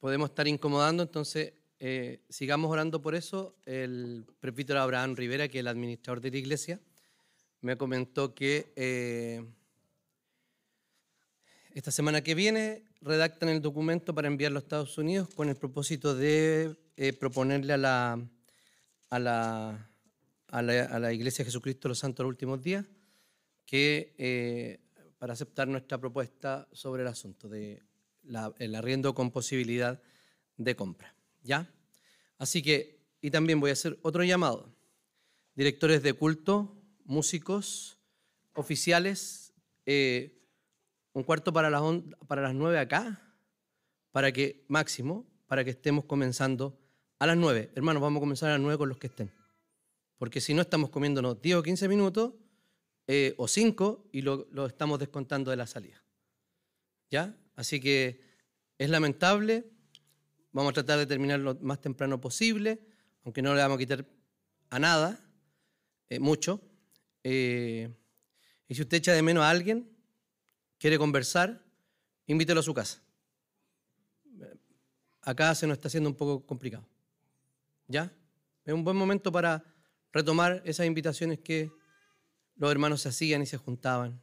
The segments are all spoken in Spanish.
podemos estar incomodando, entonces eh, sigamos orando por eso. El presbítero Abraham Rivera, que es el administrador de la iglesia, me comentó que eh, esta semana que viene redactan el documento para enviarlo a Estados Unidos con el propósito de eh, proponerle a la, a, la, a, la, Iglesia de Jesucristo de los Santos los Últimos Días que para aceptar nuestra propuesta sobre el asunto de el arriendo con posibilidad de compra. ¿Ya? Así que, y también voy a hacer otro llamado. Directores de culto, músicos, oficiales, eh, un cuarto para las, para las nueve acá, para que, máximo, para que estemos comenzando a las nueve. Hermanos, vamos a comenzar a las nueve con los que estén. Porque si no, estamos comiéndonos 10 o 15 minutos eh, o 5 y lo, lo estamos descontando de la salida. ¿Ya? Así que es lamentable, vamos a tratar de terminar lo más temprano posible, aunque no le vamos a quitar a nada, eh, mucho. Eh, y si usted echa de menos a alguien, quiere conversar, invítelo a su casa. Acá se nos está haciendo un poco complicado. ¿Ya? Es un buen momento para retomar esas invitaciones que los hermanos se hacían y se juntaban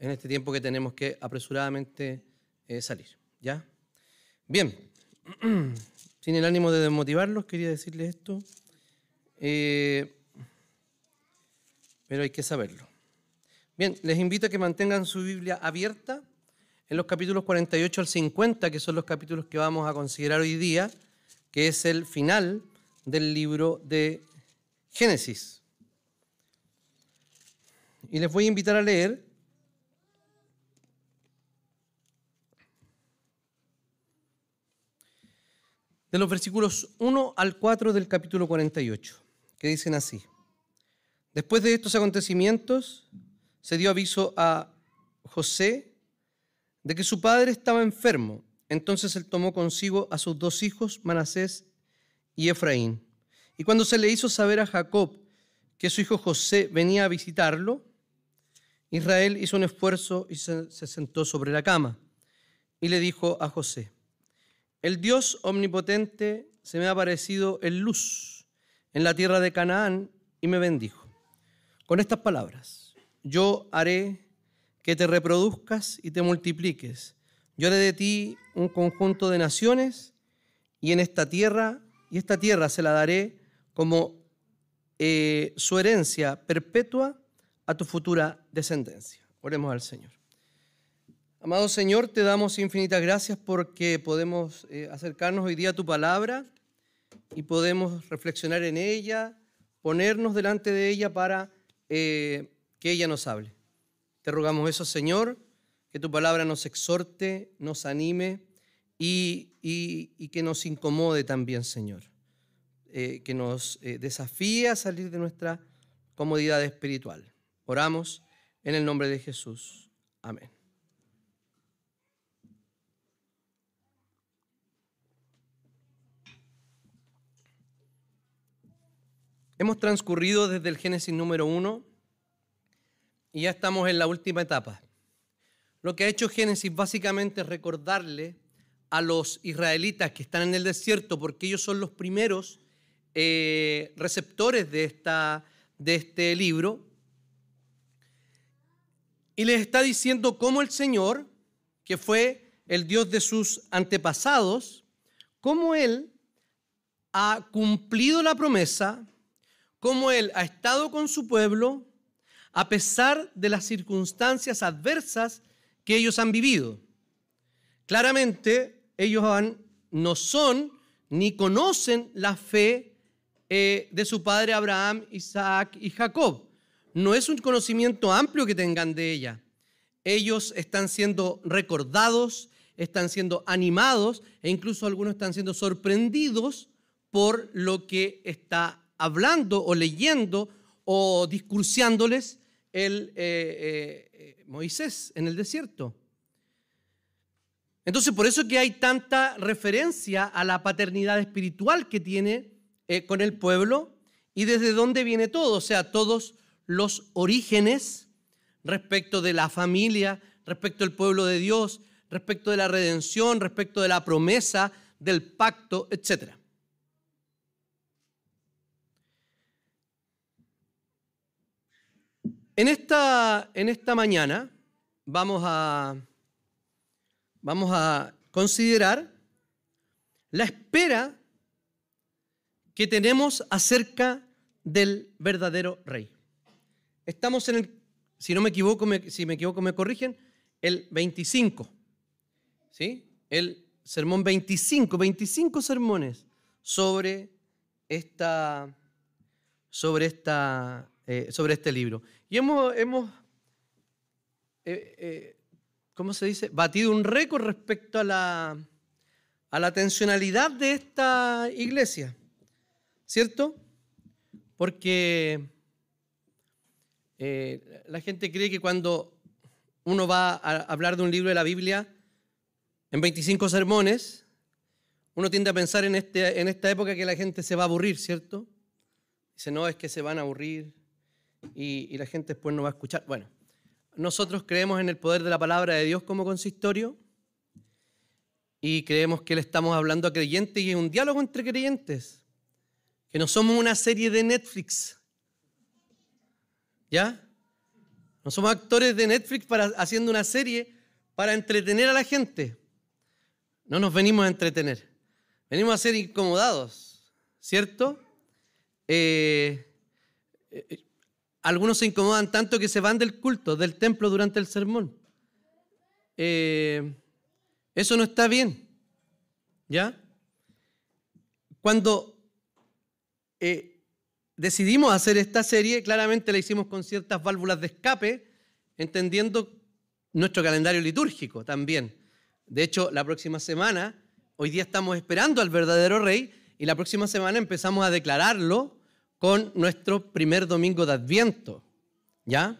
en este tiempo que tenemos que apresuradamente eh, salir. ¿Ya? Bien, sin el ánimo de desmotivarlos, quería decirles esto, eh, pero hay que saberlo. Bien, les invito a que mantengan su Biblia abierta en los capítulos 48 al 50, que son los capítulos que vamos a considerar hoy día, que es el final del libro de Génesis. Y les voy a invitar a leer de los versículos 1 al 4 del capítulo 48, que dicen así. Después de estos acontecimientos, se dio aviso a José de que su padre estaba enfermo. Entonces él tomó consigo a sus dos hijos, Manasés y Efraín. Y cuando se le hizo saber a Jacob que su hijo José venía a visitarlo, Israel hizo un esfuerzo y se, se sentó sobre la cama. Y le dijo a José, el Dios omnipotente se me ha aparecido en luz en la tierra de Canaán y me bendijo. Con estas palabras, yo haré que te reproduzcas y te multipliques. Yo haré de ti un conjunto de naciones y en esta tierra, y esta tierra se la daré como eh, su herencia perpetua a tu futura descendencia. Oremos al Señor. Amado Señor, te damos infinitas gracias porque podemos eh, acercarnos hoy día a tu palabra y podemos reflexionar en ella, ponernos delante de ella para eh, que ella nos hable. Te rogamos eso, Señor, que tu palabra nos exhorte, nos anime y, que nos incomode también, Señor. Eh, que nos desafíe a salir de nuestra comodidad espiritual. Oramos en el nombre de Jesús. Amén. Hemos transcurrido desde el Génesis número uno y ya estamos en la última etapa. Lo que ha hecho Génesis básicamente es recordarle a los israelitas que están en el desierto, porque ellos son los primeros eh, receptores de, esta, de este libro, y les está diciendo cómo el Señor, que fue el Dios de sus antepasados, cómo Él ha cumplido la promesa cómo Él ha estado con su pueblo a pesar de las circunstancias adversas que ellos han vivido. Claramente, ellos no son ni conocen la fe eh, de su padre Abraham, Isaac y Jacob. No es un conocimiento amplio que tengan de ella. Ellos están siendo recordados, están siendo animados e incluso algunos están siendo sorprendidos por lo que está hablando o leyendo o discursiándoles el, eh, eh, Moisés en el desierto. Entonces, por eso que hay tanta referencia a la paternidad espiritual que tiene eh, con el pueblo y desde dónde viene todo, o sea, todos los orígenes respecto de la familia, respecto al pueblo de Dios, respecto de la redención, respecto de la promesa, del pacto, etc. En esta, mañana vamos a, considerar la espera que tenemos acerca del verdadero rey. Estamos en el, si no me equivoco, si me equivoco me corrigen, el 25. ¿Sí? El sermón 25, 25 sermones sobre esta sobre esta eh, sobre este libro. Y hemos, hemos eh, eh, ¿cómo se dice? Batido un récord respecto a la, a la tensionalidad de esta iglesia, ¿cierto? Porque eh, la gente cree que cuando uno va a hablar de un libro de la Biblia en 25 sermones, uno tiende a pensar en, este, en esta época que la gente se va a aburrir, ¿cierto? Dice, no, es que se van a aburrir y, la gente después no va a escuchar. Bueno, nosotros creemos en el poder de la palabra de Dios como consistorio y creemos que le estamos hablando a creyentes y es un diálogo entre creyentes, que no somos una serie de Netflix ¿Ya? No somos actores de Netflix para, haciendo una serie para entretener a la gente. No nos venimos a entretener. Venimos a ser incomodados, ¿cierto? Eh, eh, algunos se incomodan tanto que se van del culto, del templo durante el sermón. Eh, eso no está bien. ¿Ya? Cuando decidimos hacer esta serie, claramente la hicimos con ciertas válvulas de escape, entendiendo nuestro calendario litúrgico también. De hecho, la próxima semana, hoy día estamos esperando al verdadero rey y la próxima semana empezamos a declararlo con nuestro primer domingo de Adviento. ¿Ya?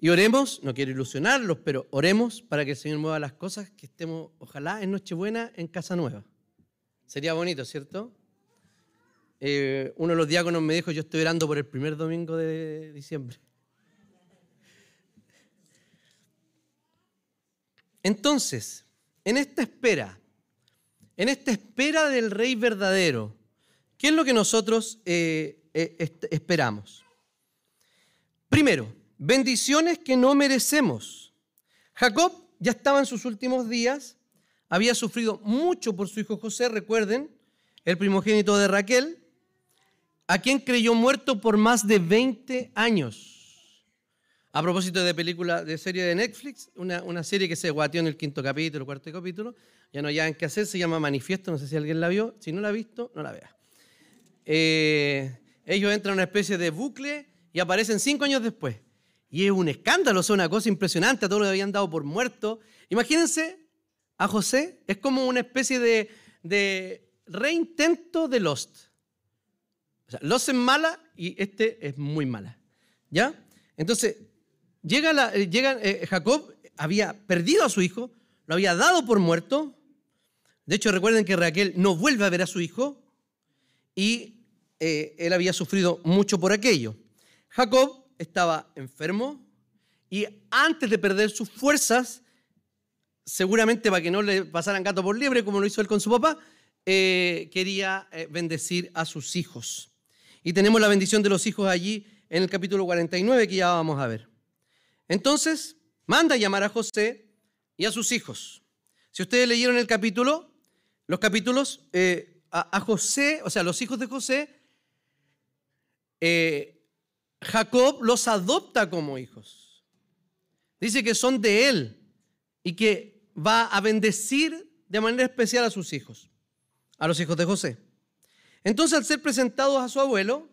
Y oremos, no quiero ilusionarlos, pero oremos para que el Señor mueva las cosas, que estemos, ojalá, en Nochebuena en casa nueva. Sería bonito, ¿cierto? Eh, uno de los diáconos me dijo, yo estoy orando por el primer domingo de diciembre. Entonces, en esta espera, en esta espera del rey verdadero, ¿qué es lo que nosotros eh, eh, esperamos? Primero, bendiciones que no merecemos. Jacob ya estaba en sus últimos días, había sufrido mucho por su hijo José, recuerden, el primogénito de Raquel, a quien creyó muerto por más de 20 años. A propósito de película, de serie de Netflix, una, serie que se guateó en el quinto capítulo, cuarto capítulo, ya no hay nada que hacer, se llama Manifiesto, no sé si alguien la vio, si no la ha visto, no la vea. Eh, ellos entran en una especie de bucle y aparecen cinco años después. Y es un escándalo, es una cosa impresionante, a todos los habían dado por muerto. Imagínense a José, es como una especie de, de reintento de Lost. O sea, Los es mala y este es muy mala. ¿Ya? Entonces, llega, la, eh, llega eh, Jacob, había perdido a su hijo, lo había dado por muerto. De hecho, recuerden que Raquel no vuelve a ver a su hijo y eh, él había sufrido mucho por aquello. Jacob estaba enfermo y antes de perder sus fuerzas, seguramente para que no le pasaran gato por liebre, como lo hizo él con su papá, quería bendecir a sus hijos. Y tenemos la bendición de los hijos allí en el capítulo 49 que ya vamos a ver. Entonces, manda llamar a José y a sus hijos. Si ustedes leyeron el capítulo, los capítulos, eh, a, José, o sea, los hijos de José, eh, Jacob los adopta como hijos. Dice que son de él y que va a bendecir de manera especial a sus hijos, a los hijos de José. Entonces, al ser presentados a su abuelo,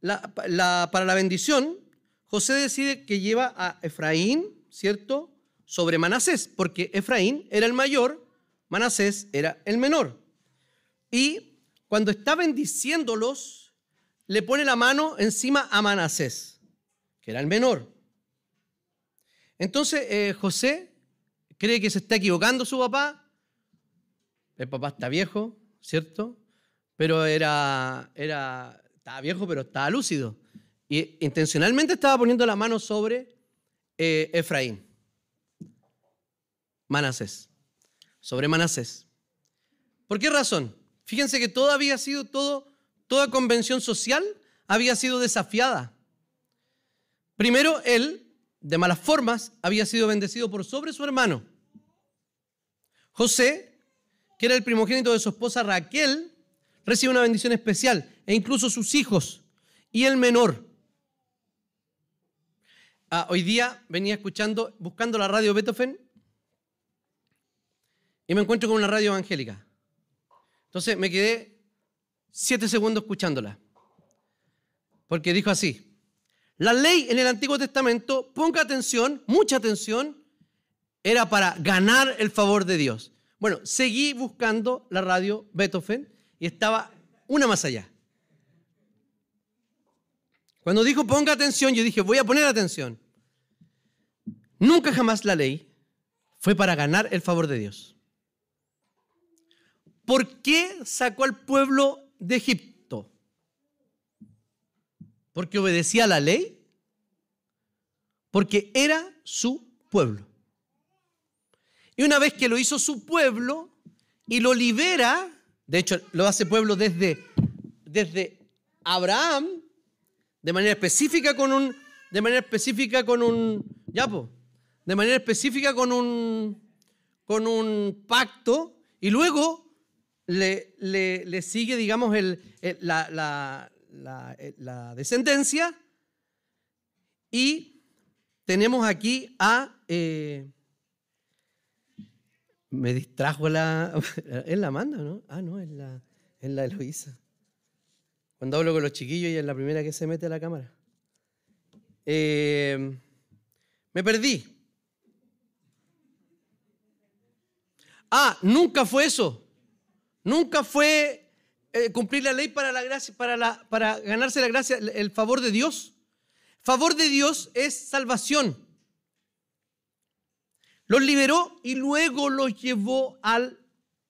para la bendición, José decide que lleva a Efraín, ¿cierto?, sobre Manasés, porque Efraín era el mayor, Manasés era el menor. Y cuando está bendiciéndolos, le pone la mano encima a Manasés, que era el menor. Entonces eh, José cree que se está equivocando su papá. El papá está viejo, ¿cierto? pero era, era, estaba viejo, pero estaba lúcido. Y intencionalmente estaba poniendo la mano sobre eh, Efraín. Manasés. Sobre Manasés. ¿Por qué razón? Fíjense que todo había sido, todo, toda convención social había sido desafiada. Primero, él, de malas formas, había sido bendecido por sobre su hermano. José, que era el primogénito de su esposa Raquel, recibe una bendición especial, e incluso sus hijos, y el menor. Ah, hoy día venía escuchando, buscando la radio Beethoven, y me encuentro con una radio evangélica. Entonces me quedé siete segundos escuchándola. Porque dijo así, la ley en el Antiguo Testamento, ponga atención, mucha atención, era para ganar el favor de Dios. Bueno, seguí buscando la radio Beethoven y estaba una más allá. Cuando dijo ponga atención, yo dije voy a poner atención. Nunca jamás la ley fue para ganar el favor de Dios. ¿Por qué sacó al pueblo de Egipto? ¿Porque obedecía a la ley? Porque era su pueblo. Y una vez que lo hizo su pueblo y lo libera, de hecho lo hace pueblo desde, desde Abraham, de manera específica con un, de manera específica con un, ya de manera específica con un, con un pacto, y luego le, sigue, digamos, el, la, descendencia. Y tenemos aquí a... Eh, me distrajo la... Es la manda, ¿no? Ah, no, es la, es la Eloísa. Cuando hablo con los chiquillos, ella es la primera que se mete a la cámara. Eh, me perdí. Ah, nunca fue eso. Nunca fue eh, cumplir la ley para, la gracia, para, la, para ganarse la gracia, el favor de Dios. Favor de Dios es salvación. Los liberó y luego los llevó al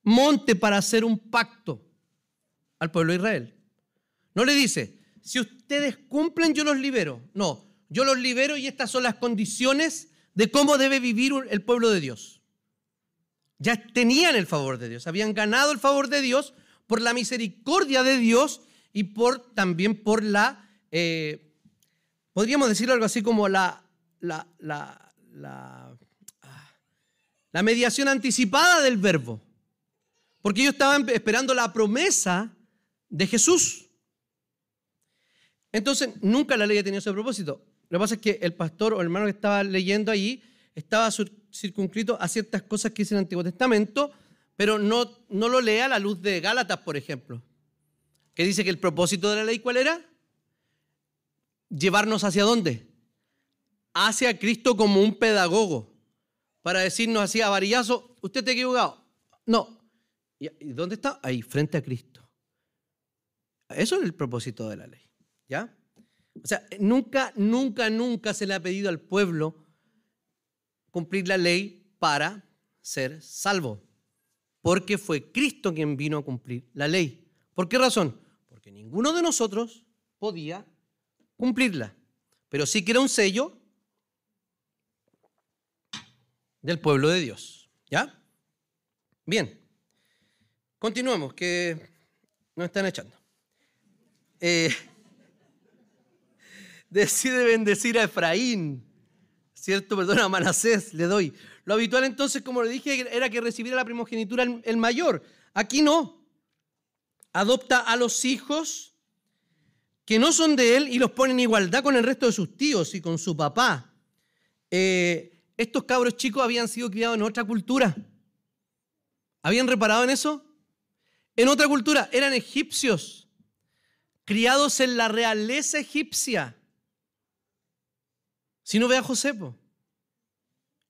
monte para hacer un pacto al pueblo de Israel. No le dice, si ustedes cumplen, yo los libero. No, yo los libero y estas son las condiciones de cómo debe vivir el pueblo de Dios ya tenían el favor de Dios, habían ganado el favor de Dios por la misericordia de Dios y por también por la, eh, podríamos decir algo así como la, la, la, la, mediación anticipada del verbo. Porque ellos estaban esperando la promesa de Jesús. Entonces, nunca la ley ha tenido ese propósito. Lo que pasa es que el pastor o el hermano que estaba leyendo allí estaba circunscrito a ciertas cosas que dice el Antiguo Testamento, pero no, no lo lea a la luz de Gálatas, por ejemplo, que dice que el propósito de la ley, ¿cuál era? Llevarnos hacia dónde? Hacia Cristo como un pedagogo, para decirnos así a varillazo, usted está equivocado. No. ¿Y dónde está? Ahí, frente a Cristo. Eso es el propósito de la ley. ¿Ya? O sea, nunca, nunca, nunca se le ha pedido al pueblo cumplir la ley para ser salvo. Porque fue Cristo quien vino a cumplir la ley. ¿Por qué razón? Porque ninguno de nosotros podía cumplirla. Pero sí que era un sello del pueblo de Dios. ¿Ya? Bien. Continuamos, que nos están echando. Eh, decide bendecir a Efraín ¿cierto? Perdona, a Manasés le doy. Lo habitual entonces, como le dije, era que recibiera la primogenitura el mayor. Aquí no. Adopta a los hijos que no son de él y los pone en igualdad con el resto de sus tíos y con su papá. Eh, estos cabros chicos habían sido criados en otra cultura. ¿Habían reparado en eso? En otra cultura, eran egipcios, criados en la realeza egipcia. Si no ve a Josepo,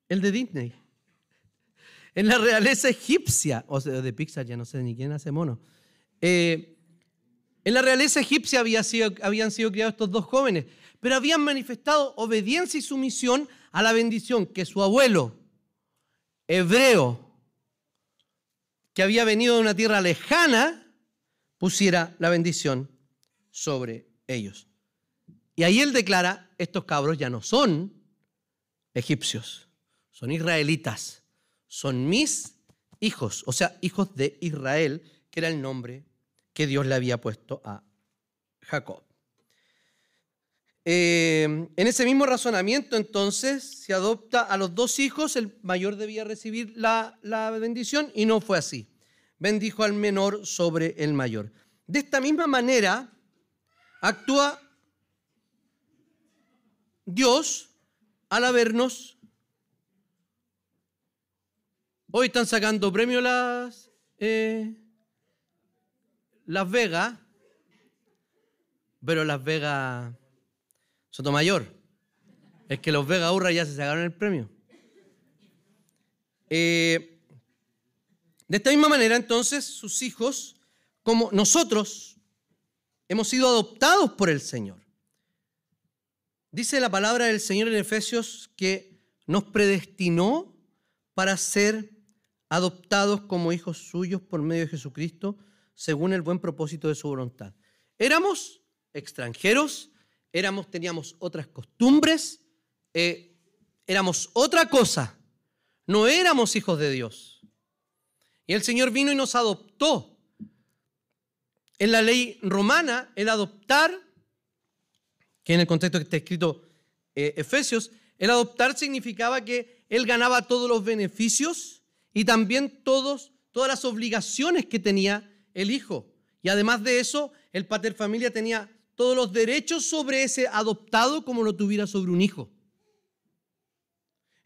el de Disney. En la realeza egipcia, o de Pixar, ya no sé ni quién hace mono. Eh, en la realeza egipcia habían sido criados estos dos jóvenes, pero habían manifestado obediencia y sumisión a la bendición que su abuelo, hebreo, que había venido de una tierra lejana, pusiera la bendición sobre ellos. Y ahí él declara, estos cabros ya no son egipcios, son israelitas, son mis hijos, o sea, hijos de Israel, que era el nombre que Dios le había puesto a Jacob. Eh, en ese mismo razonamiento, entonces, se adopta a los dos hijos, el mayor debía recibir la, la bendición y no fue así. Bendijo al menor sobre el mayor. De esta misma manera, actúa Dios al habernos... Hoy están sacando premio las, eh, las Vegas, pero Las Vegas Sotomayor. Es que los Vega Urra ya se sacaron el premio. Eh, de esta misma manera, entonces, sus hijos, como nosotros, hemos sido adoptados por el Señor. Dice la palabra del Señor en Efesios que nos predestinó para ser adoptados como hijos suyos por medio de Jesucristo, según el buen propósito de su voluntad. Éramos extranjeros éramos, teníamos otras costumbres, eh, éramos otra cosa, no éramos hijos de Dios. Y el Señor vino y nos adoptó. En la ley romana, el adoptar, que en el contexto que está escrito eh, Efesios, el adoptar significaba que él ganaba todos los beneficios y también todos, todas las obligaciones que tenía el hijo. Y además de eso, el pater familia tenía todos los derechos sobre ese adoptado como lo tuviera sobre un hijo.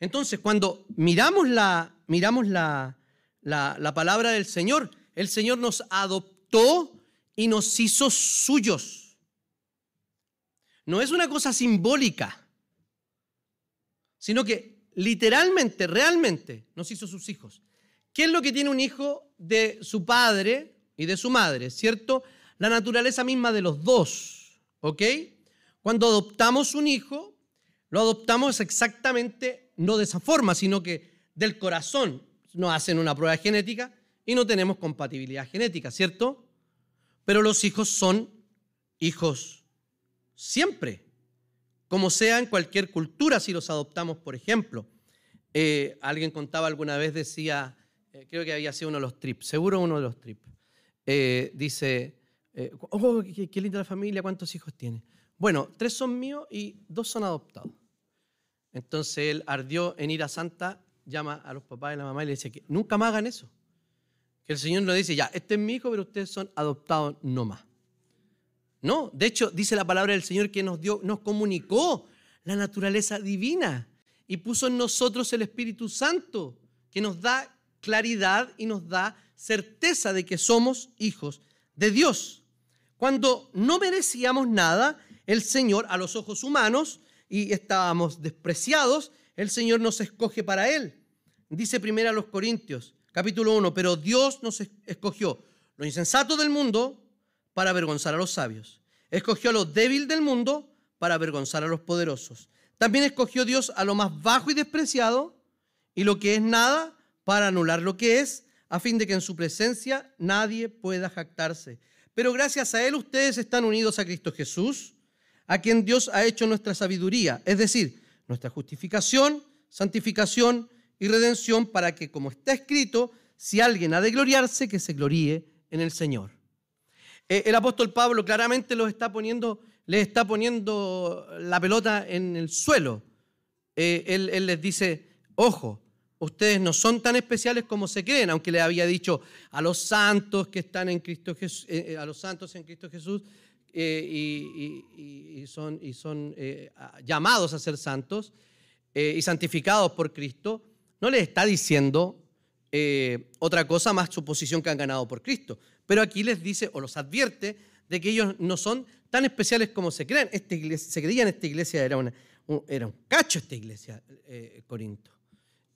Entonces, cuando miramos la, miramos la, la, palabra del Señor, el Señor nos adoptó y nos hizo suyos. No es una cosa simbólica, sino que literalmente, realmente nos hizo sus hijos. ¿Qué es lo que tiene un hijo de su padre y de su madre? ¿Cierto? La naturaleza misma de los dos. ¿Ok? Cuando adoptamos un hijo, lo adoptamos exactamente no de esa forma, sino que del corazón. Nos hacen una prueba genética y no tenemos compatibilidad genética, ¿cierto? Pero los hijos son hijos siempre, como sea en cualquier cultura si los adoptamos, por ejemplo. Eh, alguien contaba alguna vez, decía, eh, creo que había sido uno de los trips, seguro uno de los trips, eh, dice, oh, qué, linda la familia, ¿cuántos hijos tiene? Bueno, tres son míos y dos son adoptados. Entonces él ardió en ir a Santa, llama a los papás y la mamá y le dice que nunca más hagan eso. Que el Señor nos dice, ya, este es mi hijo, pero ustedes son adoptados no más. No, de hecho, dice la palabra del Señor que nos dio, nos comunicó la naturaleza divina y puso en nosotros el Espíritu Santo, que nos da claridad y nos da certeza de que somos hijos de Dios. Cuando no merecíamos nada, el Señor a los ojos humanos y estábamos despreciados, el Señor nos escoge para Él. Dice primero a los Corintios, capítulo 1, pero Dios nos escogió lo insensato del mundo para avergonzar a los sabios. Escogió a lo débil del mundo para avergonzar a los poderosos. También escogió Dios a lo más bajo y despreciado y lo que es nada para anular lo que es, a fin de que en su presencia nadie pueda jactarse. Pero gracias a Él ustedes están unidos a Cristo Jesús, a quien Dios ha hecho nuestra sabiduría, es decir, nuestra justificación, santificación y redención, para que, como está escrito, si alguien ha de gloriarse, que se gloríe en el Señor. Eh, el apóstol Pablo claramente los está poniendo, les está poniendo la pelota en el suelo. Eh, él, les dice, ojo, ustedes no son tan especiales como se creen, aunque le había dicho a los santos que están en Cristo Jesús, eh, a los santos en Cristo Jesús eh, y, son, y son llamados a ser santos y santificados por Cristo, no les está diciendo otra cosa más su posición que han ganado por Cristo. Pero aquí les dice o los advierte de que ellos no son tan especiales como se creen. Iglesia, se creía en esta iglesia, era, era un cacho esta iglesia, Corinto.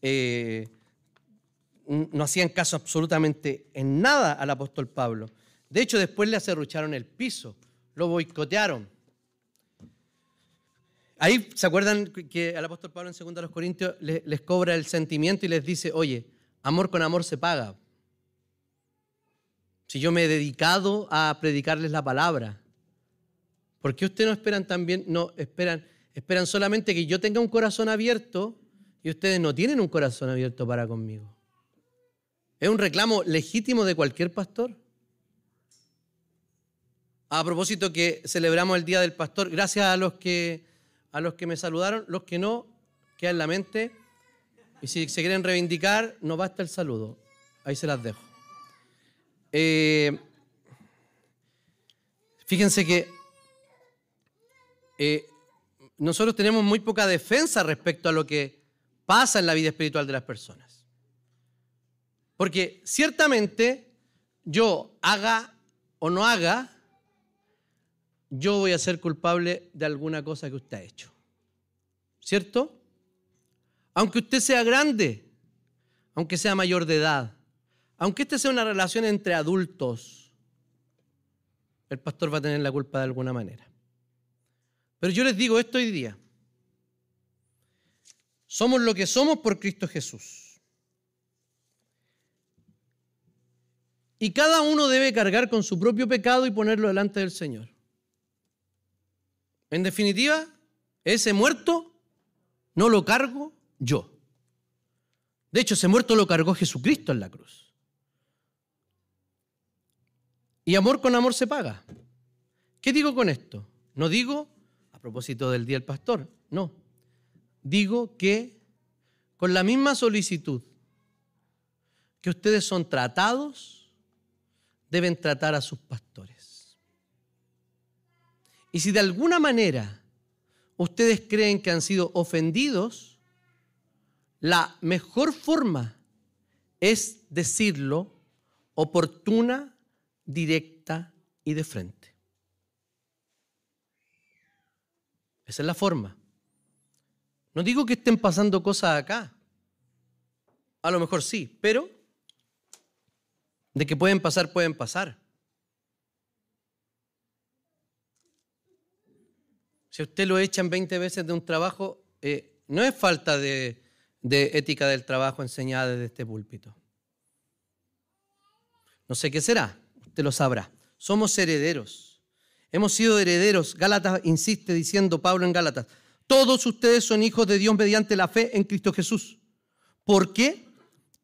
Eh, no hacían caso absolutamente en nada al apóstol Pablo. De hecho, después le acerrucharon el piso, lo boicotearon. Ahí se acuerdan que al apóstol Pablo en 2 Corintios les cobra el sentimiento y les dice, oye, amor con amor se paga. Si yo me he dedicado a predicarles la palabra, ¿por qué ustedes no esperan también, no esperan, esperan solamente que yo tenga un corazón abierto y ustedes no tienen un corazón abierto para conmigo. ¿Es un reclamo legítimo de cualquier pastor? A propósito que celebramos el Día del Pastor, gracias a los que, a los que me saludaron, los que no, queda en la mente. Y si se quieren reivindicar, no basta el saludo. Ahí se las dejo. Eh, fíjense que eh, nosotros tenemos muy poca defensa respecto a lo que pasa en la vida espiritual de las personas. Porque ciertamente yo haga o no haga, yo voy a ser culpable de alguna cosa que usted ha hecho. ¿Cierto? Aunque usted sea grande, aunque sea mayor de edad, aunque esta sea una relación entre adultos, el pastor va a tener la culpa de alguna manera. Pero yo les digo esto hoy día. Somos lo que somos por Cristo Jesús. Y cada uno debe cargar con su propio pecado y ponerlo delante del Señor. En definitiva, ese muerto no lo cargo yo. De hecho, ese muerto lo cargó Jesucristo en la cruz. Y amor con amor se paga. ¿Qué digo con esto? No digo propósito del Día del Pastor. No. Digo que con la misma solicitud que ustedes son tratados, deben tratar a sus pastores. Y si de alguna manera ustedes creen que han sido ofendidos, la mejor forma es decirlo oportuna, directa y de frente. Esa es la forma. No digo que estén pasando cosas acá. A lo mejor sí, pero de que pueden pasar, pueden pasar. Si usted lo echan 20 veces de un trabajo, eh, no es falta de, de ética del trabajo enseñada desde este púlpito. No sé qué será, usted lo sabrá. Somos herederos. Hemos sido herederos. Gálatas insiste diciendo Pablo en Gálatas, todos ustedes son hijos de Dios mediante la fe en Cristo Jesús. ¿Por qué?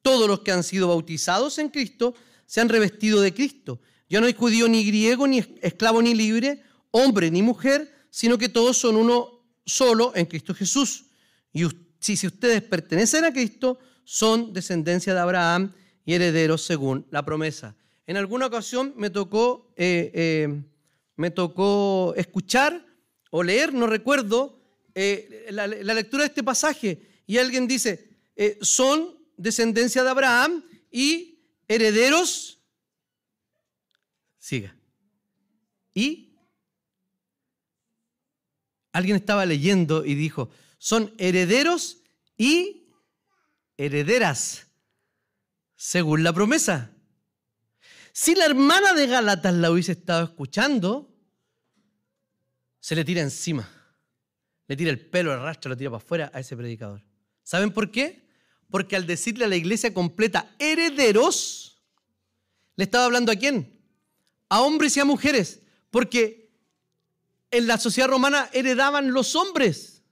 Todos los que han sido bautizados en Cristo se han revestido de Cristo. Ya no hay judío ni griego, ni esclavo ni libre, hombre ni mujer, sino que todos son uno solo en Cristo Jesús. Y si ustedes pertenecen a Cristo, son descendencia de Abraham y herederos según la promesa. En alguna ocasión me tocó eh, eh, me tocó escuchar o leer, no recuerdo, eh, la, lectura de este pasaje. Y alguien dice, son descendencia de Abraham y herederos. Siga. Y alguien estaba leyendo y dijo, son herederos y herederas, según la promesa. Si la hermana de Gálatas la hubiese estado escuchando, se le tira encima. Le tira el pelo, el rastro, lo tira para afuera a ese predicador. ¿Saben por qué? Porque al decirle a la iglesia completa herederos, le estaba hablando a quién? A hombres y a mujeres. Porque en la sociedad romana heredaban los hombres.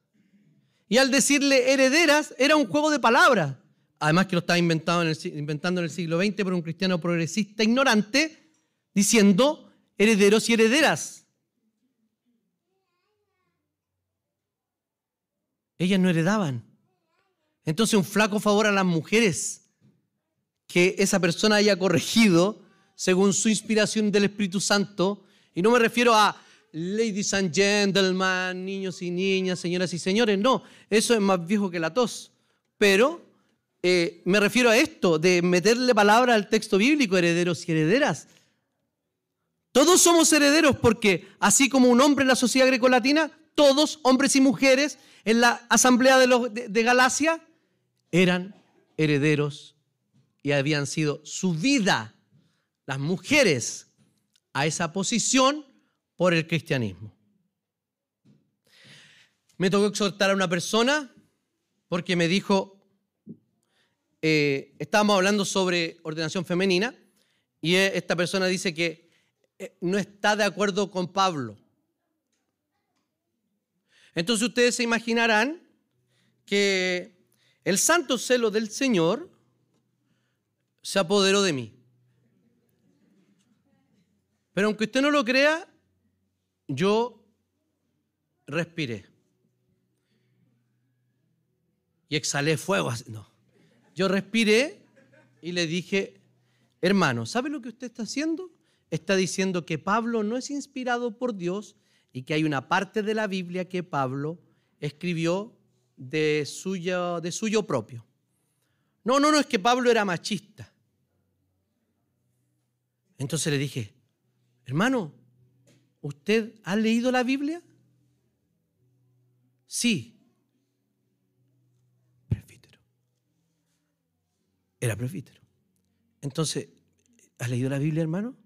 Y al decirle herederas, era un juego de palabras además que lo estaba inventando en, el, siglo XX por un cristiano progresista ignorante, diciendo herederos y herederas. Ellas no heredaban. Entonces un flaco favor a las mujeres que esa persona haya corregido según su inspiración del Espíritu Santo. Y no me refiero a ladies and gentlemen, niños y niñas, señoras y señores. No, eso es más viejo que la tos. Pero eh, me refiero a esto, de meterle palabra al texto bíblico, herederos y herederas. Todos somos herederos porque así como un hombre en la sociedad grecolatina, todos, hombres y mujeres, en la asamblea de, de Galacia, eran herederos y habían sido subida las mujeres a esa posición por el cristianismo. Me tocó exhortar a una persona porque me dijo, eh, estábamos hablando sobre ordenación femenina y e, esta persona dice que eh, no está de acuerdo con Pablo. Entonces ustedes se imaginarán que el santo celo del Señor se apoderó de mí. Pero aunque usted no lo crea, yo respiré. Y exhalé fuego. No. Yo respiré y le dije, hermano, ¿sabe lo que usted está haciendo? Está diciendo que Pablo no es inspirado por Dios y que hay una parte de la Biblia que Pablo escribió de suyo, propio. No, no, no, es que Pablo era machista. Entonces le dije, hermano, ¿usted ha leído la Biblia? Sí. Presbítero. Era presbítero. Entonces, ¿has leído la Biblia, hermano?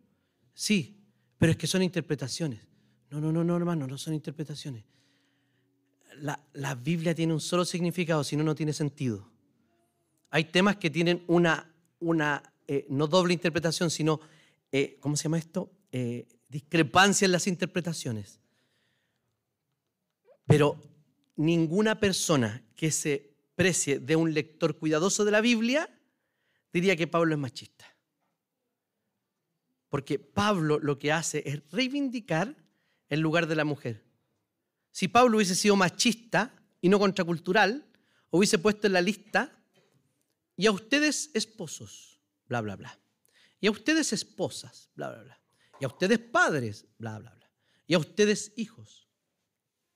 Sí, pero es que son interpretaciones. No, no, no, no, hermano, no son interpretaciones la, Biblia tiene un solo significado, si no, no tiene sentido. Hay temas que tienen una, una eh, no doble interpretación, sino, eh, ¿cómo se llama esto? Eh, discrepancia en las interpretaciones. Pero ninguna persona que se precie de un lector cuidadoso de la Biblia diría que Pablo es machista. Porque Pablo lo que hace es reivindicar el lugar de la mujer. Si Pablo hubiese sido machista y no contracultural, hubiese puesto en la lista, y a ustedes esposos, bla, bla, bla. Y a ustedes esposas, bla, bla, bla. Y a ustedes padres, bla, bla, bla. Y a ustedes hijos.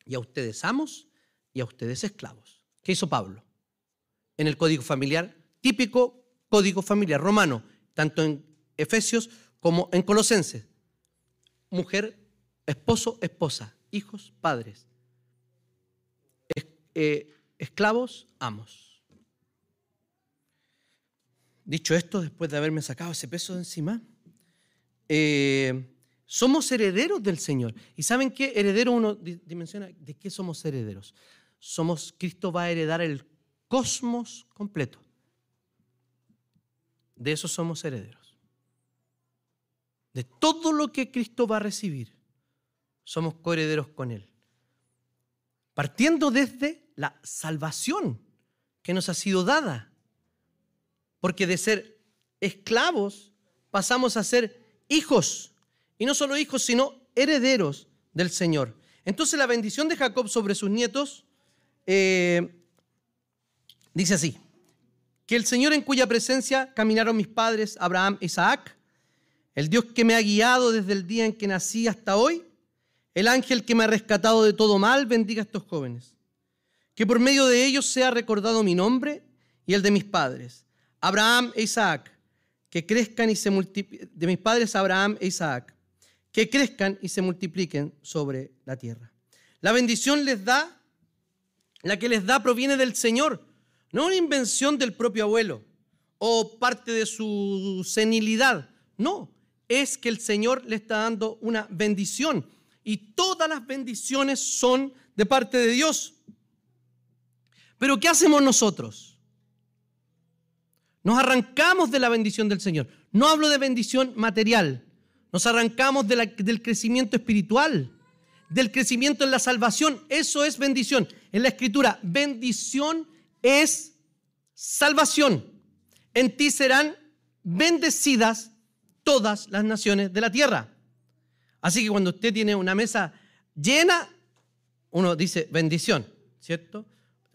Y a ustedes amos y a ustedes esclavos. ¿Qué hizo Pablo? En el código familiar, típico código familiar romano, tanto en Efesios como en Colosenses. Mujer, esposo, esposa hijos, padres, eh, esclavos, amos. Dicho esto, después de haberme sacado ese peso de encima, eh, somos herederos del Señor. ¿Y saben qué? Heredero uno dimensiona de qué somos herederos. Somos, Cristo va a heredar el cosmos completo. De eso somos herederos. De todo lo que Cristo va a recibir somos coherederos con Él. Partiendo desde la salvación que nos ha sido dada. Porque de ser esclavos pasamos a ser hijos. Y no solo hijos, sino herederos del Señor. Entonces la bendición de Jacob sobre sus nietos eh, dice así, que el Señor en cuya presencia caminaron mis padres Abraham e Isaac, el Dios que me ha guiado desde el día en que nací hasta hoy, el ángel que me ha rescatado de todo mal bendiga a estos jóvenes. Que por medio de ellos sea recordado mi nombre y el de mis padres, Abraham e Isaac. Que crezcan y se multipliquen, de mis padres Abraham e Isaac. Que crezcan y se multipliquen sobre la tierra. La bendición les da, la que les da proviene del Señor, no una invención del propio abuelo o parte de su senilidad. No, es que el Señor le está dando una bendición y todas las bendiciones son de parte de Dios. Pero ¿qué hacemos nosotros? Nos arrancamos de la bendición del Señor. No hablo de bendición material. Nos arrancamos del crecimiento espiritual, del crecimiento en la salvación. Eso es bendición. En la escritura, bendición es salvación. En ti serán bendecidas todas las naciones de la tierra. Así que cuando usted tiene una mesa llena, uno dice bendición, ¿cierto?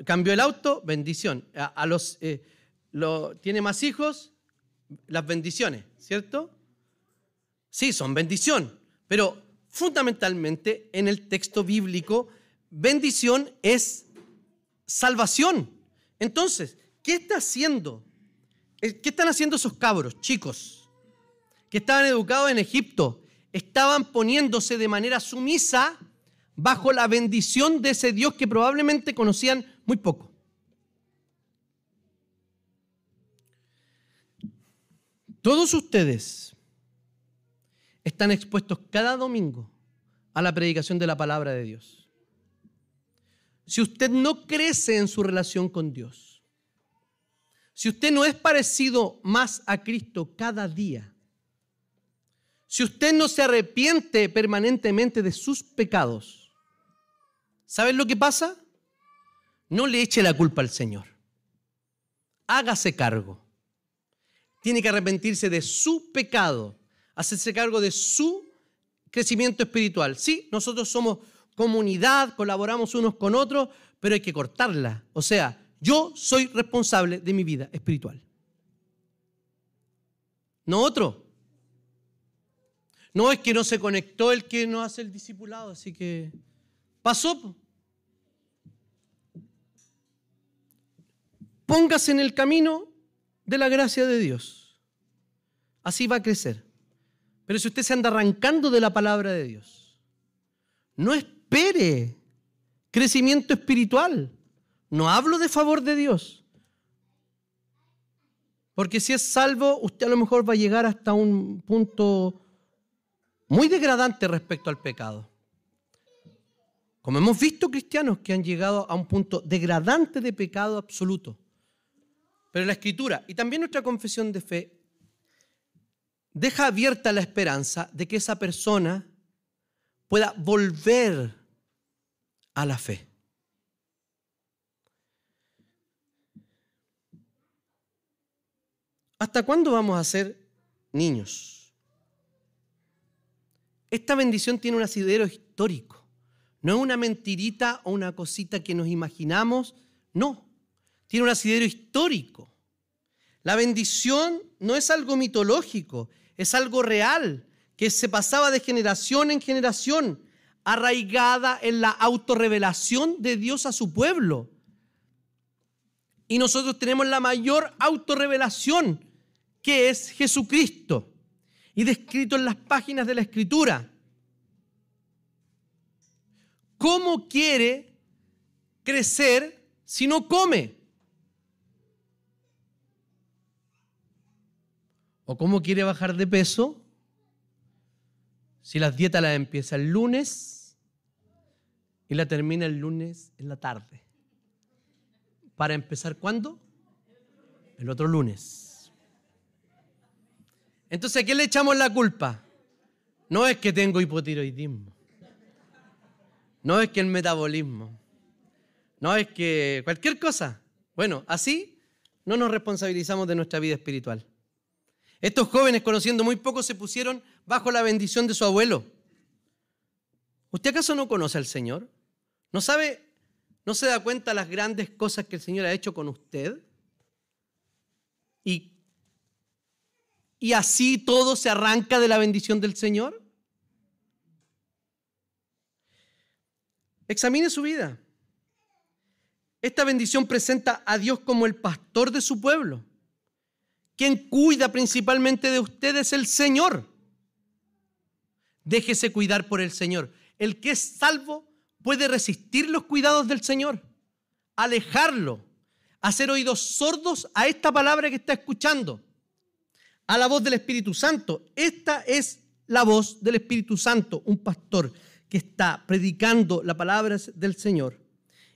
Cambió el auto, bendición. A, los, eh, tiene más hijos, las bendiciones, ¿cierto? Sí, son bendición, pero fundamentalmente en el texto bíblico, bendición es salvación. Entonces, ¿qué está haciendo? Eh, ¿Qué están haciendo esos cabros, chicos, que estaban educados en Egipto estaban poniéndose de manera sumisa bajo la bendición de ese Dios que probablemente conocían muy poco. Todos ustedes están expuestos cada domingo a la predicación de la palabra de Dios. Si usted no crece en su relación con Dios, si usted no es parecido más a Cristo cada día, si usted no se arrepiente permanentemente de sus pecados, ¿saben lo que pasa? No le eche la culpa al Señor. Hágase cargo. tiene que arrepentirse de su pecado, hacerse cargo de su crecimiento espiritual. Sí, nosotros somos comunidad, colaboramos unos con otros, pero hay que cortarla. O sea, yo soy responsable de mi vida espiritual. No otro. No es que no se conectó el que no hace el discipulado, así que pasó. Póngase en el camino de la gracia de Dios. Así va a crecer. Pero si usted se anda arrancando de la palabra de Dios, no espere crecimiento espiritual. No hablo de favor de Dios. Porque si es salvo, usted a lo mejor va a llegar hasta un punto muy degradante respecto al pecado. Como hemos visto cristianos que han llegado a un punto degradante de pecado absoluto. Pero la escritura y también nuestra confesión de fe deja abierta la esperanza de que esa persona pueda volver a la fe. ¿Hasta cuándo vamos a ser niños? Esta bendición tiene un asidero histórico. No es una mentirita o una cosita que nos imaginamos. No, tiene un asidero histórico. La bendición no es algo mitológico, es algo real, que se pasaba de generación en generación, arraigada en la autorrevelación de Dios a su pueblo. Y nosotros tenemos la mayor autorrevelación, que es Jesucristo, y descrito en las páginas de la Escritura. ¿Cómo quiere crecer si no come? ¿O cómo quiere bajar de peso si las dietas las empieza el lunes y la termina el lunes en la tarde? ¿Para empezar cuándo? El otro lunes. Entonces, ¿a qué le echamos la culpa? No es que tengo hipotiroidismo. No es que el metabolismo. No es que cualquier cosa. Bueno, así no nos responsabilizamos de nuestra vida espiritual. Estos jóvenes, conociendo muy poco, se pusieron bajo la bendición de su abuelo. ¿Usted acaso no conoce al Señor? ¿No sabe, no se da cuenta las grandes cosas que el Señor ha hecho con usted? Y, y así todo se arranca de la bendición del Señor. Examine su vida. Esta bendición presenta a Dios como el pastor de su pueblo. Quien cuida principalmente de usted es el Señor. Déjese cuidar por el Señor. El que es salvo puede resistir los cuidados del Señor, alejarlo, hacer oídos sordos a esta palabra que está escuchando, a la voz del Espíritu Santo. Esta es la voz del Espíritu Santo, un pastor que está predicando la palabra del Señor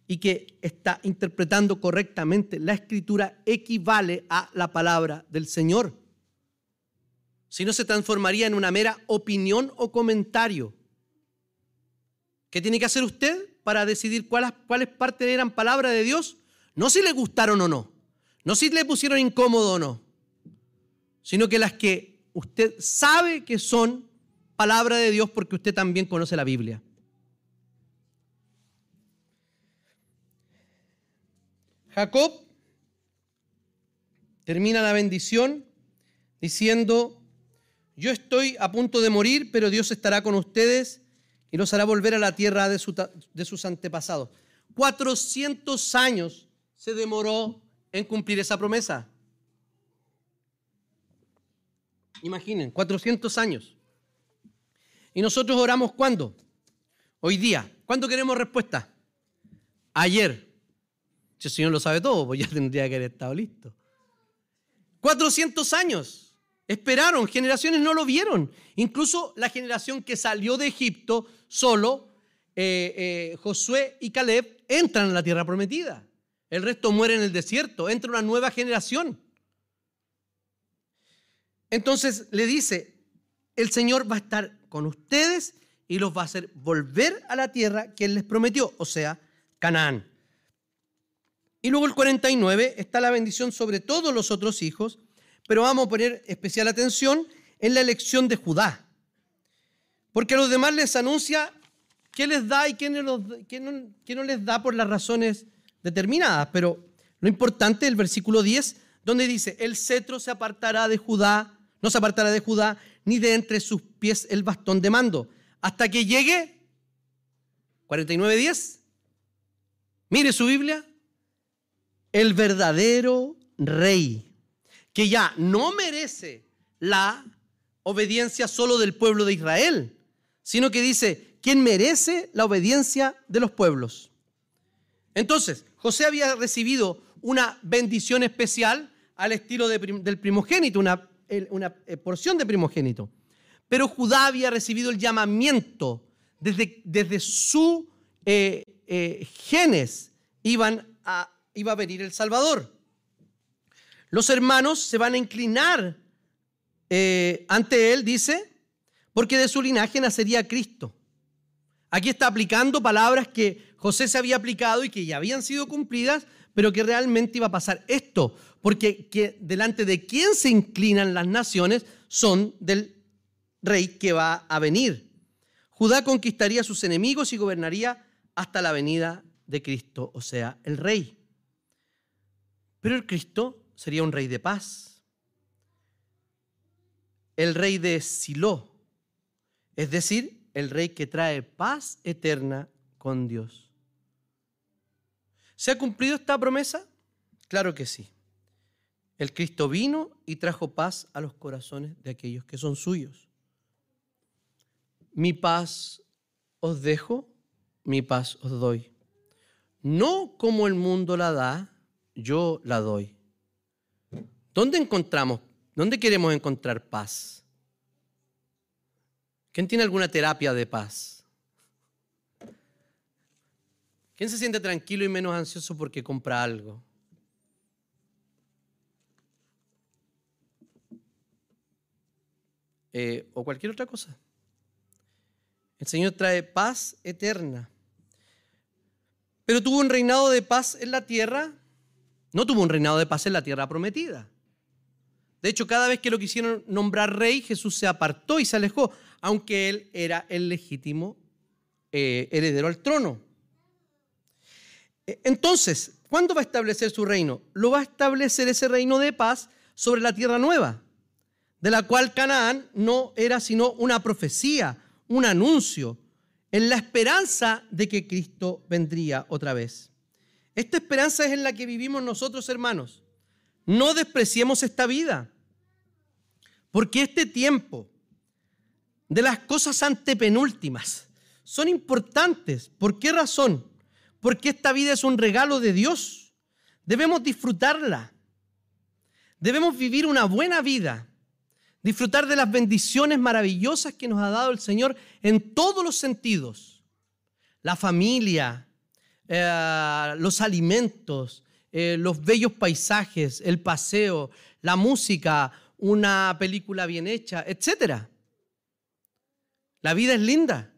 y que está interpretando correctamente la escritura equivale a la palabra del Señor. Si no se transformaría en una mera opinión o comentario. ¿Qué tiene que hacer usted para decidir cuáles, cuáles partes eran palabra de Dios? No si le gustaron o no, no si le pusieron incómodo o no, sino que las que usted sabe que son palabra de Dios porque usted también conoce la Biblia. Jacob termina la bendición diciendo, yo estoy a punto de morir, pero Dios estará con ustedes y los hará volver a la tierra de, sus antepasados. 400 años se demoró en cumplir esa promesa. Imaginen, 400 años. ¿Y nosotros oramos cuándo? Hoy día. ¿Cuándo queremos respuesta? Ayer. Si el Señor lo sabe todo, pues ya tendría que haber estado listo. 400 años. Esperaron, generaciones no lo vieron. Incluso la generación que salió de Egipto solo, eh, eh, Josué y Caleb, entran en la tierra prometida. El resto muere en el desierto. Entra una nueva generación. Entonces le dice, el Señor va a estar con ustedes y los va a hacer volver a la tierra que Él les prometió, o sea, Canaán. Y luego el 49 está la bendición sobre todos los otros hijos, pero vamos a poner especial atención en la elección de Judá. Porque a los demás les anuncia qué les da y qué no, no, les da por las razones determinadas. Pero lo importante es el versículo 10, donde dice, el cetro se apartará de Judá, no se apartará de Judá, ni de entre sus pies el bastón de mando, hasta que llegue 49.10. Mire su Biblia. El verdadero rey, que ya no merece la obediencia solo del pueblo de Israel, sino que dice, ¿quién merece la obediencia de los pueblos? Entonces, José había recibido una bendición especial al estilo del primogénito, una, eh, porción de primogénito. Pero Judá había recibido el llamamiento desde, desde su eh, eh, genes, iban iba a venir el Salvador. Los hermanos se van a inclinar ante él, dice, porque de su linaje nacería Cristo. Aquí está aplicando palabras que José se había aplicado y que ya habían sido cumplidas, pero que realmente iba a pasar esto, porque que delante de quién se inclinan las naciones son del rey que va a venir. Judá conquistaría a sus enemigos y gobernaría hasta la venida de Cristo, o sea, el rey. Pero el Cristo sería un rey de paz, el rey de Silo, es decir, el rey que trae paz eterna con Dios. ¿Se ha cumplido esta promesa? Claro que sí. El Cristo vino y trajo paz a los corazones de aquellos que son suyos. Mi paz os dejo, mi paz os doy. No como el mundo la da, yo la doy. ¿Dónde encontramos, dónde queremos encontrar paz? ¿Quién tiene alguna terapia de paz? ¿Quién se siente tranquilo y menos ansioso porque compra algo? Eh, o cualquier otra cosa. El Señor trae paz eterna. Pero tuvo un reinado de paz en la tierra. No tuvo un reinado de paz en la tierra prometida. De hecho, cada vez que lo quisieron nombrar rey, Jesús se apartó y se alejó, aunque él era el legítimo eh, heredero al trono. E, entonces, ¿cuándo va a establecer su reino? Lo va a establecer ese reino de paz sobre la tierra nueva, de la cual Canaán no era sino una profecía, un anuncio, en la esperanza de que Cristo vendría otra vez. Esta esperanza es en la que vivimos nosotros, hermanos. No despreciemos esta vida, porque este tiempo de las cosas antepenúltimas son importantes. ¿Por qué razón? porque esta vida es un regalo de Dios. Debemos disfrutarla. Debemos vivir una buena vida. Disfrutar de las bendiciones maravillosas que nos ha dado el Señor en todos los sentidos. La familia, eh, los alimentos, eh, los bellos paisajes, el paseo, la música, una película bien hecha, etc. La vida es linda.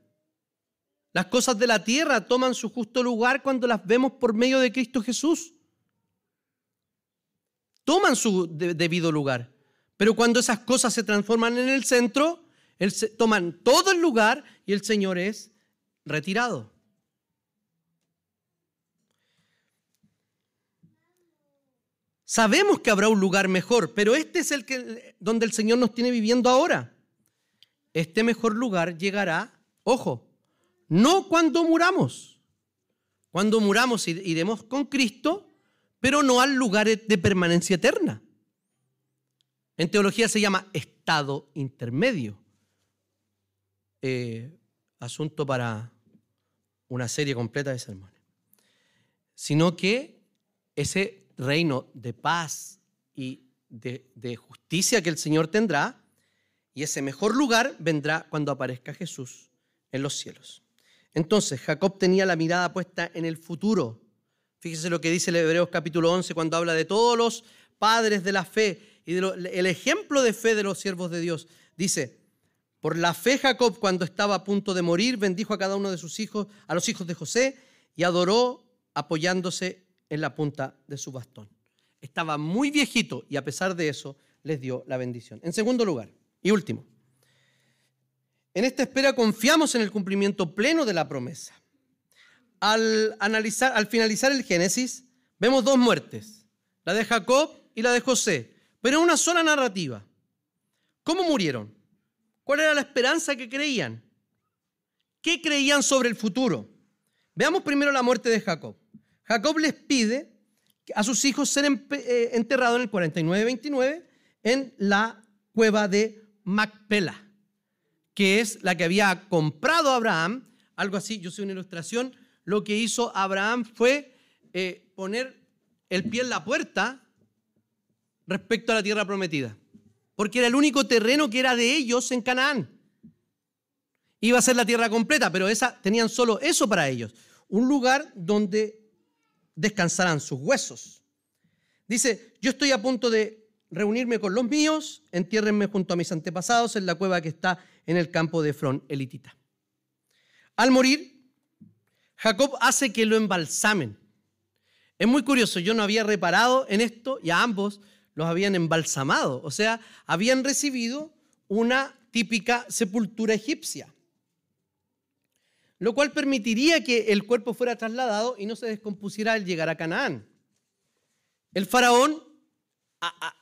Las cosas de la tierra toman su justo lugar cuando las vemos por medio de Cristo Jesús. Toman su debido lugar. Pero cuando esas cosas se transforman en el centro, toman todo el lugar y el Señor es retirado. Sabemos que habrá un lugar mejor, pero este es el donde el Señor nos tiene viviendo ahora. Este mejor lugar llegará, ojo, no cuando muramos. Cuando muramos iremos con Cristo, pero no al lugar de permanencia eterna. En teología se llama estado intermedio. Eh, asunto para una serie completa de sermones. Sino que ese reino de paz y de, justicia que el Señor tendrá, y ese mejor lugar vendrá cuando aparezca Jesús en los cielos. Entonces, Jacob tenía la mirada puesta en el futuro. Fíjese lo que dice el Hebreos capítulo 11 cuando habla de todos los padres de la fe y del ejemplo de fe de los siervos de Dios. Dice, por la fe Jacob cuando estaba a punto de morir bendijo a cada uno de sus hijos, a los hijos de José, y adoró apoyándose en la punta de su bastón. Estaba muy viejito y a pesar de eso les dio la bendición. En segundo lugar, y último, en esta espera confiamos en el cumplimiento pleno de la promesa. Al, analizar, al finalizar el Génesis, vemos dos muertes, la de Jacob y la de José, pero en una sola narrativa. ¿Cómo murieron? ¿Cuál era la esperanza que creían? ¿Qué creían sobre el futuro? Veamos primero la muerte de Jacob. Jacob les pide a sus hijos ser eh, enterrados en el 49-29 en la cueva de Macpela, que es la que había comprado Abraham, algo así, yo soy una ilustración, lo que hizo Abraham fue eh, poner el pie en la puerta respecto a la tierra prometida, porque era el único terreno que era de ellos en Canaán. Iba a ser la tierra completa, pero esa, tenían solo eso para ellos, un lugar donde descansarán sus huesos. Dice, yo estoy a punto de reunirme con los míos, entiérrenme junto a mis antepasados en la cueva que está en el campo de Efrón, elitita. Al morir, Jacob hace que lo embalsamen. Es muy curioso, yo no había reparado en esto y a ambos los habían embalsamado, o sea, habían recibido una típica sepultura egipcia lo cual permitiría que el cuerpo fuera trasladado y no se descompusiera al llegar a Canaán. El faraón,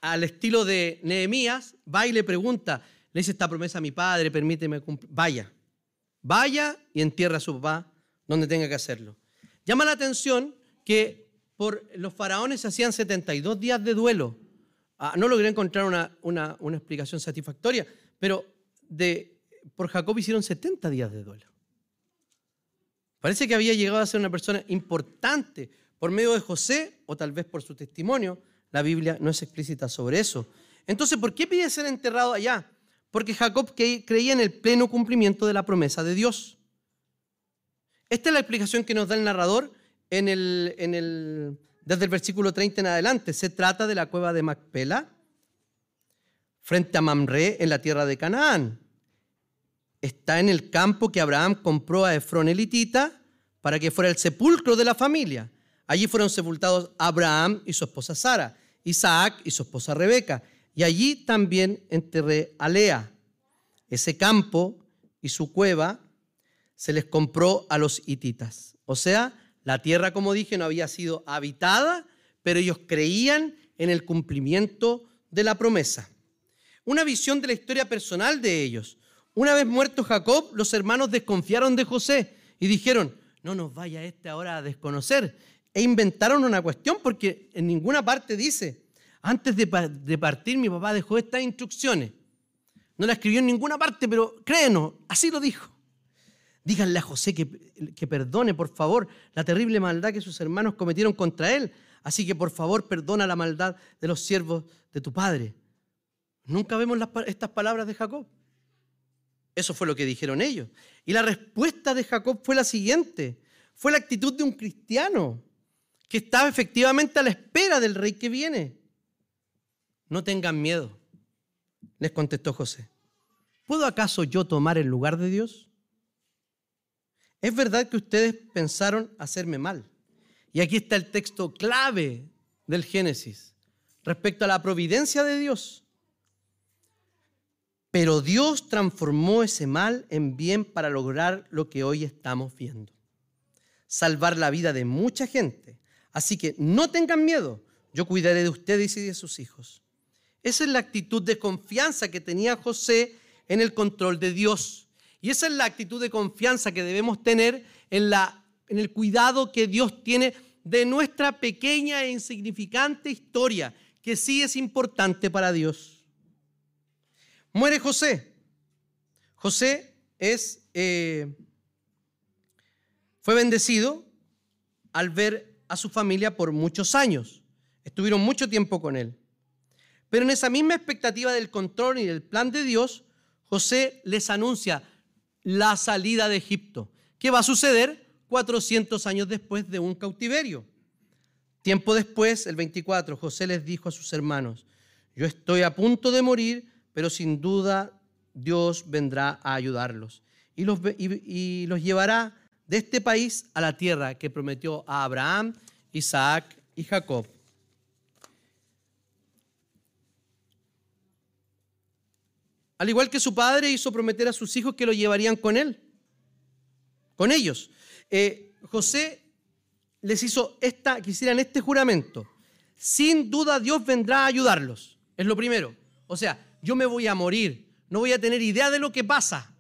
al estilo de Nehemías, va y le pregunta, le dice esta promesa a mi padre, permíteme cumplir. Vaya, vaya y entierra a su papá donde tenga que hacerlo. Llama la atención que por los faraones se hacían 72 días de duelo. Ah, no logré encontrar una, explicación satisfactoria, pero por Jacob hicieron 70 días de duelo. Parece que había llegado a ser una persona importante por medio de José o tal vez por su testimonio. La Biblia no es explícita sobre eso. Entonces, ¿por qué pide ser enterrado allá? Porque Jacob creía en el pleno cumplimiento de la promesa de Dios. Esta es la explicación que nos da el narrador en el, desde el versículo 30 en adelante. Se trata de la cueva de Macpela frente a Mamre en la tierra de Canaán está en el campo que Abraham compró a Efrón elitita para que fuera el sepulcro de la familia. Allí fueron sepultados Abraham y su esposa Sara, Isaac y su esposa Rebeca, y allí también enterré a Lea. Ese campo y su cueva se les compró a los hititas. O sea, la tierra, como dije, no había sido habitada, pero ellos creían en el cumplimiento de la promesa. Una visión de la historia personal de ellos. Una vez muerto Jacob, los hermanos desconfiaron de José y dijeron, no nos vaya este ahora a desconocer. E inventaron una cuestión porque en ninguna parte dice, antes de, partir mi papá dejó estas instrucciones. No la escribió en ninguna parte, pero créenos, así lo dijo. Díganle a José que, que perdone, por favor, la terrible maldad que sus hermanos cometieron contra él. Así que, por favor, perdona la maldad de los siervos de tu padre. Nunca vemos estas palabras de Jacob. Eso fue lo que dijeron ellos. Y la respuesta de Jacob fue la siguiente. Fue la actitud de un cristiano que estaba efectivamente a la espera del rey que viene. No tengan miedo, les contestó José. ¿Puedo acaso yo tomar el lugar de Dios? Es verdad que ustedes pensaron hacerme mal. Y aquí está el texto clave del Génesis respecto a la providencia de Dios. Pero Dios transformó ese mal en bien para lograr lo que hoy estamos viendo. Salvar la vida de mucha gente. Así que no tengan miedo, yo cuidaré de ustedes y de sus hijos. Esa es la actitud de confianza que tenía José en el control de Dios. Y esa es la actitud de confianza que debemos tener en, la, en el cuidado que Dios tiene de nuestra pequeña e insignificante historia, que sí es importante para Dios. Muere José. José es, eh, fue bendecido al ver a su familia por muchos años. Estuvieron mucho tiempo con él. Pero en esa misma expectativa del control y del plan de Dios, José les anuncia la salida de Egipto, que va a suceder 400 años después de un cautiverio. Tiempo después, el 24, José les dijo a sus hermanos, yo estoy a punto de morir, pero sin duda Dios vendrá a ayudarlos y los, llevará de este país a la tierra que prometió a Abraham, Isaac y Jacob. Al igual que su padre hizo prometer a sus hijos que lo llevarían con él, con ellos. Eh, José les hizo esta, que hicieran este juramento. Sin duda Dios vendrá a ayudarlos. Es lo primero. O sea, yo me voy a morir, no voy a tener idea de lo que pasa,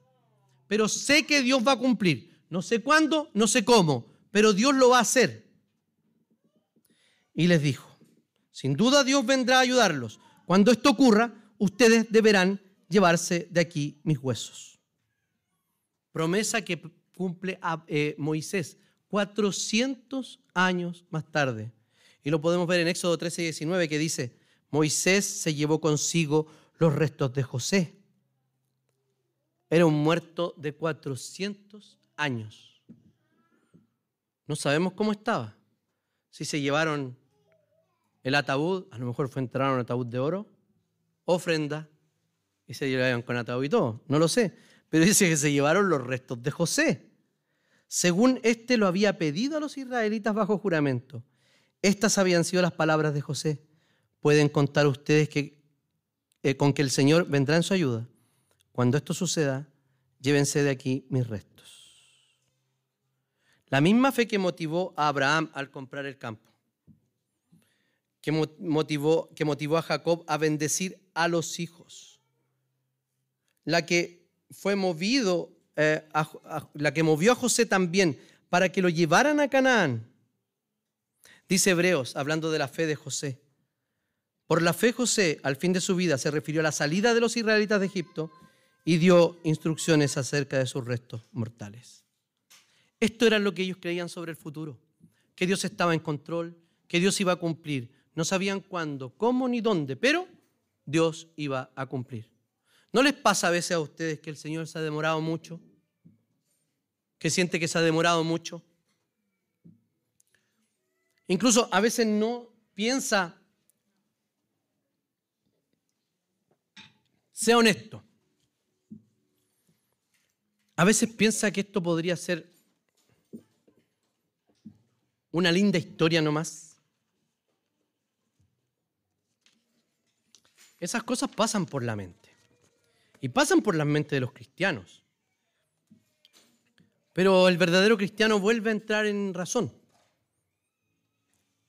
pero sé que Dios va a cumplir. No sé cuándo, no sé cómo, pero Dios lo va a hacer. Y les dijo, sin duda Dios vendrá a ayudarlos. Cuando esto ocurra, ustedes deberán llevarse de aquí mis huesos. Promesa que cumple eh, Moisés 400 años más tarde. Y lo podemos ver en Éxodo 13 y 19 que dice, Moisés se llevó consigo los restos de José. Era un muerto de 400 años. No sabemos cómo estaba. Si se llevaron el ataúd, a lo mejor fue enterrado en un ataúd de oro, ofrenda, y se llevaron con ataúd y todo. No lo sé. Pero dice que se llevaron los restos de José. Según éste lo había pedido a los israelitas bajo juramento. Estas habían sido las palabras de José. Pueden contar ustedes que, eh, con que el Señor vendrá en su ayuda. Cuando esto suceda, llévense de aquí mis restos. La misma fe que motivó a Abraham al comprar el campo, que motivó, que motivó a Jacob a bendecir a los hijos, la que fue movido, eh, la que movió a José también para que lo llevaran a Canaán. Dice Hebreos, hablando de la fe de José. Por la fe José, al fin de su vida, se refirió a la salida de los israelitas de Egipto y dio instrucciones acerca de sus restos mortales. Esto era lo que ellos creían sobre el futuro, que Dios estaba en control, que Dios iba a cumplir. No sabían cuándo, cómo ni dónde, pero Dios iba a cumplir. ¿No les pasa a veces a ustedes que el Señor se ha demorado mucho? ¿Que siente que se ha demorado mucho? Incluso a veces no piensa, sea honesto, a veces piensa que esto podría ser una linda historia nomás. Esas cosas pasan por la mente. Y pasan por la mente de los cristianos. Pero el verdadero cristiano vuelve a entrar en razón.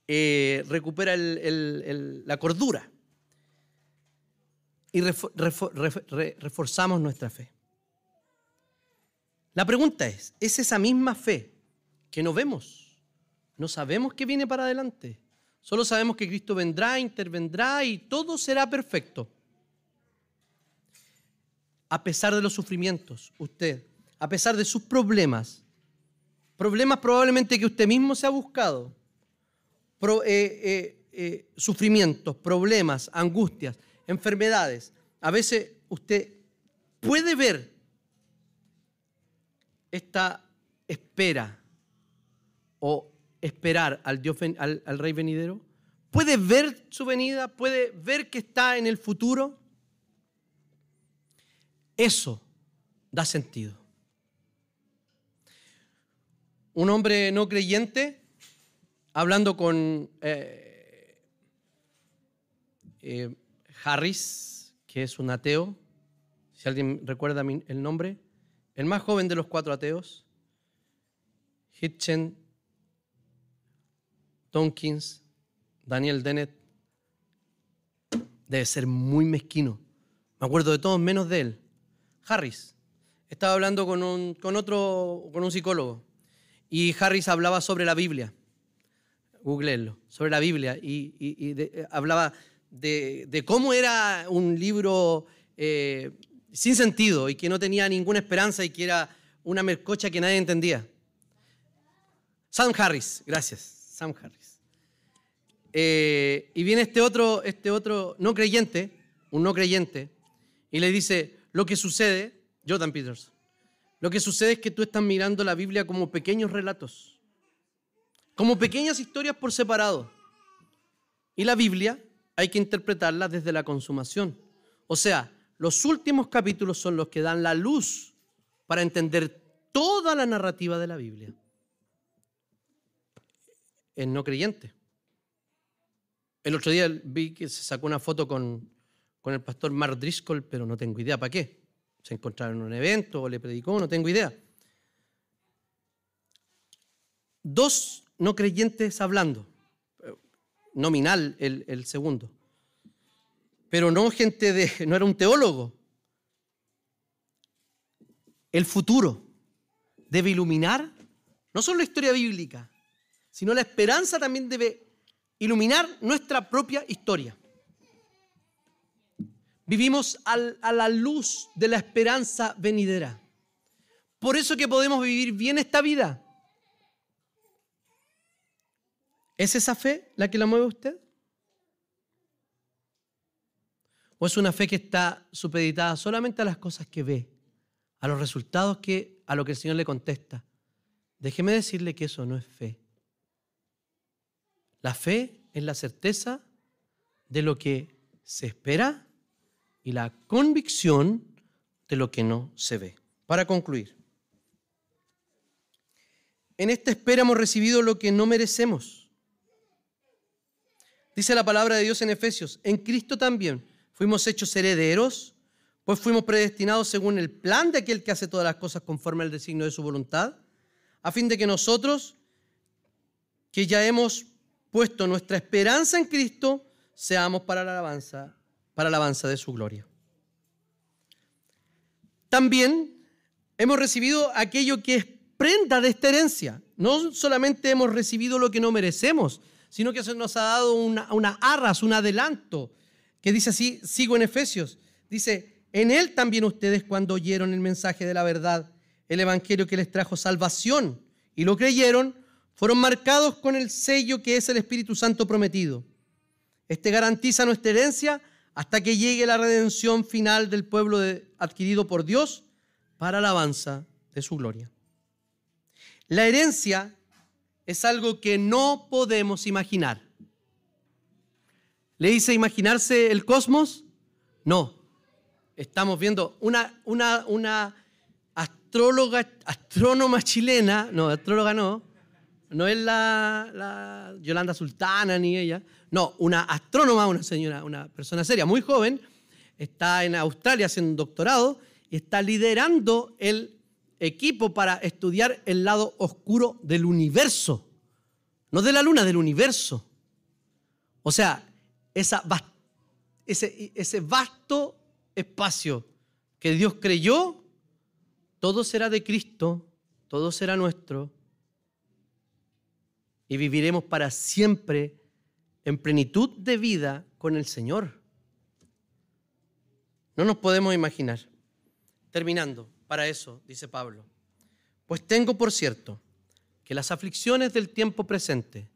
Eh, recupera la cordura. Y reforzamos nuestra fe. La pregunta es, ¿es esa misma fe que no vemos? No sabemos qué viene para adelante. Solo sabemos que Cristo vendrá, intervendrá y todo será perfecto. A pesar de los sufrimientos, usted, a pesar de sus problemas, problemas probablemente que usted mismo se ha buscado, eh, eh, eh, sufrimientos, problemas, angustias, enfermedades, a veces usted puede ver esta espera o esperar al, Rey venidero? ¿Puede ver su venida? ¿Puede ver que está en el futuro? Eso da sentido. Un hombre no creyente, hablando con eh, eh, Harris, que es un ateo, si alguien recuerda el nombre, el más joven de los cuatro ateos, Hitchen, Tompkins, Daniel Dennett, debe ser muy mezquino. Me acuerdo de todos menos de él. Harris. Estaba hablando con, un, con otro, con un psicólogo. Y Harris hablaba sobre la Biblia. Googleenlo, sobre la Biblia. Y, hablaba de, cómo era un libro eh, sin sentido y que no tenía ninguna esperanza y que era una mercocha que nadie entendía. Sam Harris, gracias, Sam Harris. Eh, y viene este otro, este otro no creyente, un no creyente, y le dice, lo que sucede, Jordan Peters, lo que sucede es que tú estás mirando la Biblia como pequeños relatos, como pequeñas historias por separado. Y la Biblia hay que interpretarla desde la consumación. O sea, los últimos capítulos son los que dan la luz para entender toda la narrativa de la Biblia. El no creyente. El otro día vi que se sacó una foto con, con el pastor Mark Driscoll, pero no tengo idea para qué. Se encontraron en un evento o le predicó, no tengo idea. Dos no creyentes hablando, nominal el, el segundo, pero no gente de, no era un teólogo. El futuro debe iluminar no solo la historia bíblica, sino la esperanza también debe iluminar nuestra propia historia. Vivimos a la luz de la esperanza venidera. Por eso que podemos vivir bien esta vida. ¿Es esa fe la que la mueve usted? ¿O es una fe que está supeditada solamente a las cosas que ve, a los resultados que a lo que el Señor le contesta? Déjeme decirle que eso no es fe. La fe es la certeza de lo que se espera y la convicción de lo que no se ve. Para concluir, en esta espera hemos recibido lo que no merecemos. Dice la palabra de Dios en Efesios, en Cristo también fuimos hechos herederos, pues fuimos predestinados según el plan de aquel que hace todas las cosas conforme al designio de su voluntad, a fin de que nosotros, que ya hemos puesto nuestra esperanza en Cristo, seamos para la alabanza, para la alabanza de su gloria. También hemos recibido aquello que es prenda de esta herencia. No solamente hemos recibido lo que no merecemos, sino que se nos ha dado una, una arras, un adelanto, que dice así, sigo en Efesios, dice, en él también ustedes cuando oyeron el mensaje de la verdad, el evangelio que les trajo salvación y lo creyeron, fueron marcados con el sello que es el Espíritu Santo prometido. Este garantiza nuestra herencia hasta que llegue la redención final del pueblo adquirido por Dios para alabanza de su gloria. La herencia es algo que no podemos imaginar. ¿Le dice imaginarse el cosmos? No. Estamos viendo una, una, una astróloga, astrónoma chilena, no, astróloga no, no es la, Yolanda Sultana ni ella, no, una astrónoma, una señora, una persona seria, muy joven, está en Australia haciendo un doctorado y está liderando el equipo para estudiar el lado oscuro del universo, no de la luna, del universo. O sea, ese, ese vasto espacio que Dios creyó, todo será de Cristo, todo será nuestro y viviremos para siempre en plenitud de vida con el Señor. No nos podemos imaginar. Terminando, para eso, dice Pablo, pues tengo por cierto que las aflicciones del tiempo presente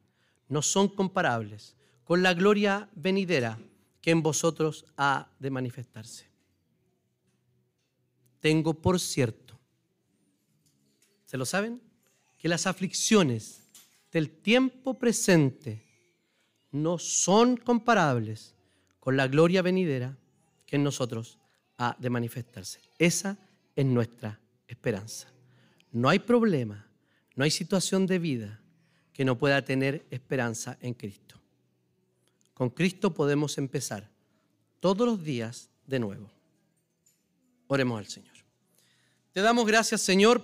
no son comparables con la gloria venidera que en vosotros ha de manifestarse. Tengo por cierto, ¿se lo saben? Que las aflicciones del tiempo presente no son comparables con la gloria venidera que en nosotros ha de manifestarse. Esa es nuestra esperanza. No hay problema, no hay situación de vida que no pueda tener esperanza en Cristo. Con Cristo podemos empezar todos los días de nuevo. Oremos al Señor. Te damos gracias, Señor.